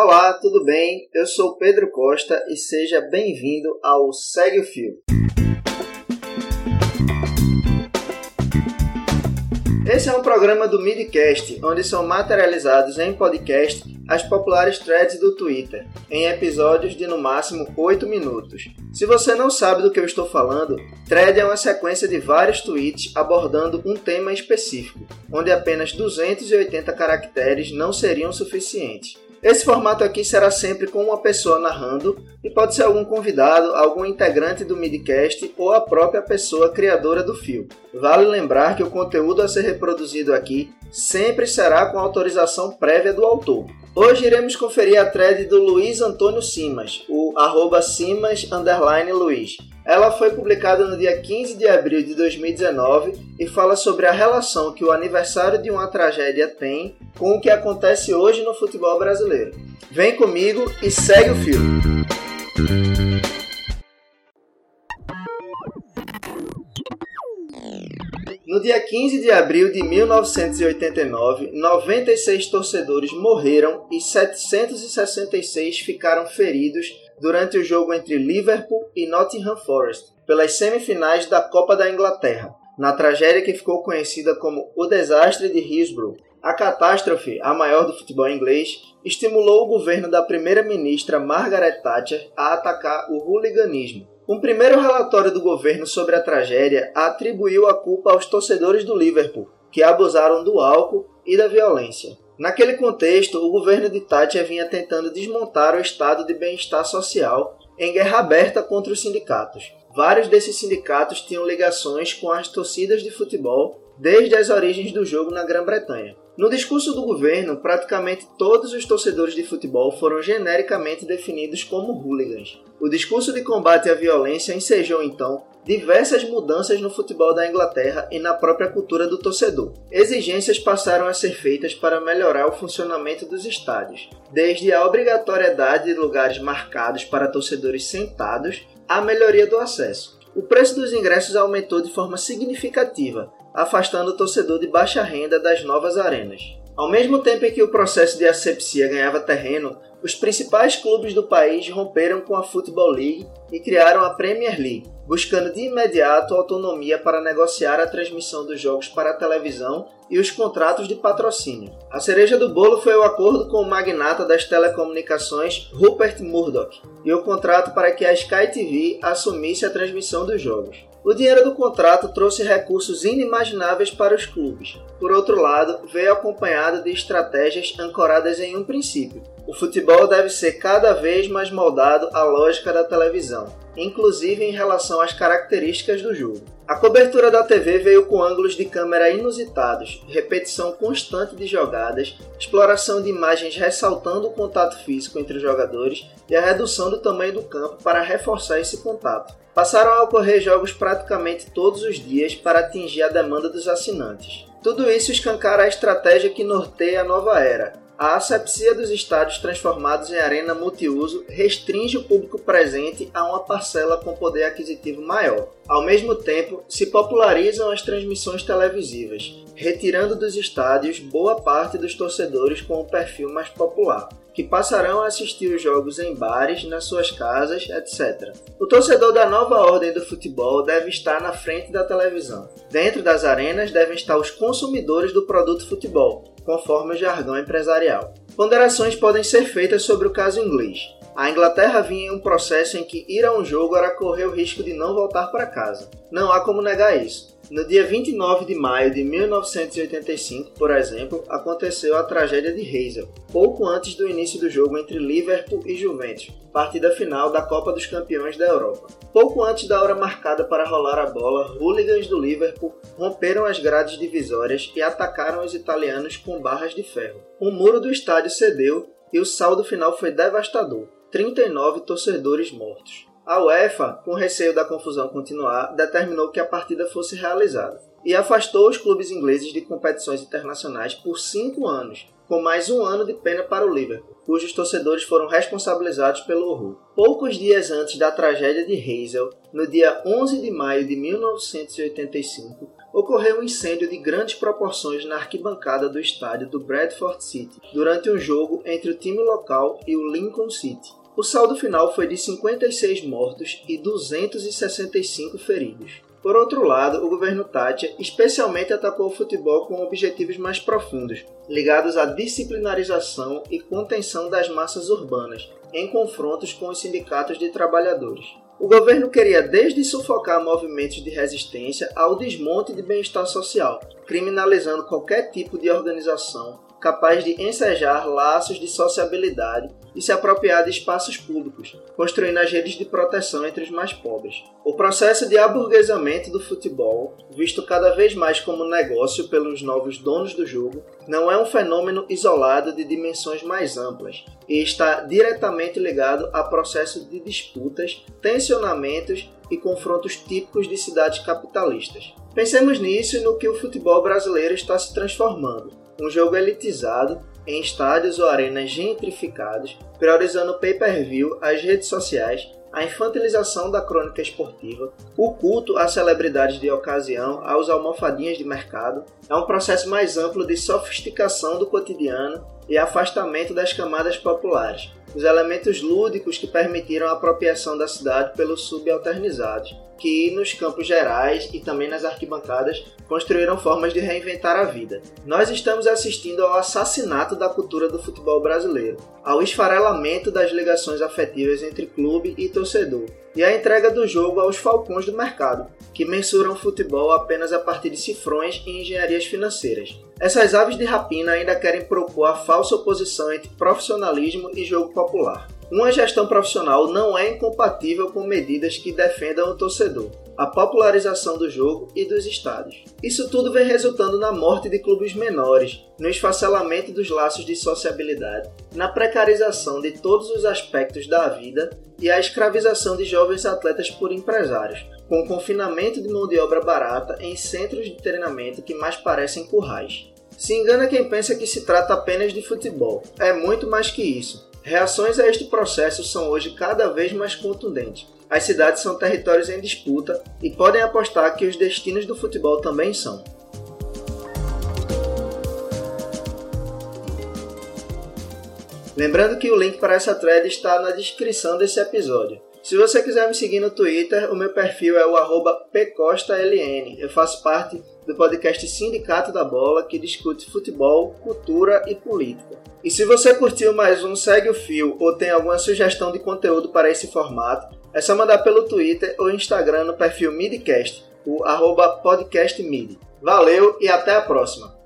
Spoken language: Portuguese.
Olá, tudo bem? Eu sou Pedro Costa e seja bem-vindo ao Segue o Fio. Esse é um programa do Midcast, onde são materializados em podcast as populares threads do Twitter, em episódios de no máximo 8 minutos. Se você não sabe do que eu estou falando, thread é uma sequência de vários tweets abordando um tema específico, onde apenas 280 caracteres não seriam suficientes. Esse formato aqui será sempre com uma pessoa narrando e pode ser algum convidado, algum integrante do Midcast ou a própria pessoa criadora do fio. Vale lembrar que o conteúdo a ser reproduzido aqui sempre será com autorização prévia do autor. Hoje iremos conferir a thread do Luiz Antônio Simas, o arroba Simas Luiz. Ela foi publicada no dia 15 de abril de 2019 e fala sobre a relação que o aniversário de uma tragédia tem com o que acontece hoje no futebol brasileiro. Vem comigo e segue o filme. No dia 15 de abril de 1989, 96 torcedores morreram e 766 ficaram feridos durante o jogo entre Liverpool e Nottingham Forest, pelas semifinais da Copa da Inglaterra, na tragédia que ficou conhecida como o Desastre de Hillsborough. A catástrofe, a maior do futebol inglês, estimulou o governo da primeira-ministra Margaret Thatcher a atacar o hooliganismo. Um primeiro relatório do governo sobre a tragédia atribuiu a culpa aos torcedores do Liverpool, que abusaram do álcool e da violência. Naquele contexto, o governo de Thatcher vinha tentando desmontar o estado de bem-estar social em guerra aberta contra os sindicatos. Vários desses sindicatos tinham ligações com as torcidas de futebol desde as origens do jogo na Grã-Bretanha. No discurso do governo, praticamente todos os torcedores de futebol foram genericamente definidos como hooligans. O discurso de combate à violência ensejou então diversas mudanças no futebol da Inglaterra e na própria cultura do torcedor. Exigências passaram a ser feitas para melhorar o funcionamento dos estádios, desde a obrigatoriedade de lugares marcados para torcedores sentados à melhoria do acesso. O preço dos ingressos aumentou de forma significativa, afastando o torcedor de baixa renda das novas arenas. Ao mesmo tempo em que o processo de asepsia ganhava terreno, os principais clubes do país romperam com a Football League e criaram a Premier League, buscando de imediato autonomia para negociar a transmissão dos jogos para a televisão e os contratos de patrocínio. A cereja do bolo foi o acordo com o magnata das telecomunicações Rupert Murdoch e o contrato para que a Sky TV assumisse a transmissão dos jogos. O dinheiro do contrato trouxe recursos inimagináveis para os clubes. Por outro lado, veio acompanhado de estratégias ancoradas em um princípio: o futebol deve ser cada vez mais moldado à lógica da televisão, inclusive em relação às características do jogo. A cobertura da TV veio com ângulos de câmera inusitados, repetição constante de jogadas, exploração de imagens ressaltando o contato físico entre os jogadores e a redução do tamanho do campo para reforçar esse contato. Passaram a ocorrer jogos praticamente todos os dias para atingir a demanda dos assinantes. Tudo isso escancara a estratégia que norteia a nova era, a asepsia dos estádios transformados em arena multiuso restringe o público presente a uma parcela com poder aquisitivo maior. Ao mesmo tempo, se popularizam as transmissões televisivas, retirando dos estádios boa parte dos torcedores com o perfil mais popular, que passarão a assistir os jogos em bares, nas suas casas, etc. O torcedor da nova ordem do futebol deve estar na frente da televisão. Dentro das arenas devem estar os consumidores do produto futebol, conforme o jargão empresarial. Ponderações podem ser feitas sobre o caso inglês. A Inglaterra vinha em um processo em que ir a um jogo era correr o risco de não voltar para casa. Não há como negar isso. No dia 29 de maio de 1985, por exemplo, aconteceu a tragédia de Hazel, pouco antes do início do jogo entre Liverpool e Juventus, partida final da Copa dos Campeões da Europa. Pouco antes da hora marcada para rolar a bola, hooligans do Liverpool romperam as grades divisórias e atacaram os italianos com barras de ferro. O muro do estádio cedeu e o saldo final foi devastador: 39 torcedores mortos. A UEFA, com receio da confusão continuar, determinou que a partida fosse realizada e afastou os clubes ingleses de competições internacionais por cinco anos, com mais um ano de pena para o Liverpool, cujos torcedores foram responsabilizados pelo horror. Poucos dias antes da tragédia de Hazel, no dia 11 de maio de 1985, ocorreu um incêndio de grandes proporções na arquibancada do estádio do Bradford City durante um jogo entre o time local e o Lincoln City. O saldo final foi de 56 mortos e 265 feridos. Por outro lado, o governo Thatcher especialmente atacou o futebol com objetivos mais profundos, ligados à disciplinarização e contenção das massas urbanas, em confrontos com os sindicatos de trabalhadores. O governo queria desde sufocar movimentos de resistência ao desmonte de bem-estar social, criminalizando qualquer tipo de organização capaz de ensejar laços de sociabilidade e se apropriar de espaços públicos, construindo as redes de proteção entre os mais pobres. O processo de aburguesamento do futebol, visto cada vez mais como negócio pelos novos donos do jogo, não é um fenômeno isolado de dimensões mais amplas e está diretamente ligado a processos de disputas, tensionamentos e confrontos típicos de cidades capitalistas. Pensemos nisso e no que o futebol brasileiro está se transformando um jogo elitizado em estádios ou arenas gentrificados, priorizando o pay-per-view, as redes sociais, a infantilização da crônica esportiva, o culto às celebridades de ocasião, aos almofadinhas de mercado, é um processo mais amplo de sofisticação do cotidiano e afastamento das camadas populares, os elementos lúdicos que permitiram a apropriação da cidade pelos subalternizados, que nos campos gerais e também nas arquibancadas construíram formas de reinventar a vida. Nós estamos assistindo ao assassinato da cultura do futebol brasileiro, ao esfarelamento das ligações afetivas entre clube e torcedor, e à entrega do jogo aos falcões do mercado, que mensuram o futebol apenas a partir de cifrões e engenharias financeiras. Essas aves de rapina ainda querem propor a falsa oposição entre profissionalismo e jogo popular. Uma gestão profissional não é incompatível com medidas que defendam o torcedor, a popularização do jogo e dos estádios. Isso tudo vem resultando na morte de clubes menores, no esfacelamento dos laços de sociabilidade, na precarização de todos os aspectos da vida e a escravização de jovens atletas por empresários, com o confinamento de mão de obra barata em centros de treinamento que mais parecem currais. Se engana quem pensa que se trata apenas de futebol. É muito mais que isso. Reações a este processo são hoje cada vez mais contundentes. As cidades são territórios em disputa e podem apostar que os destinos do futebol também são. Lembrando que o link para essa thread está na descrição desse episódio. Se você quiser me seguir no Twitter, o meu perfil é o pcostaln. Eu faço parte do podcast Sindicato da Bola, que discute futebol, cultura e política. E se você curtiu mais um Segue o Fio ou tem alguma sugestão de conteúdo para esse formato, é só mandar pelo Twitter ou Instagram no perfil Midcast, o arroba podcastmid. Valeu e até a próxima!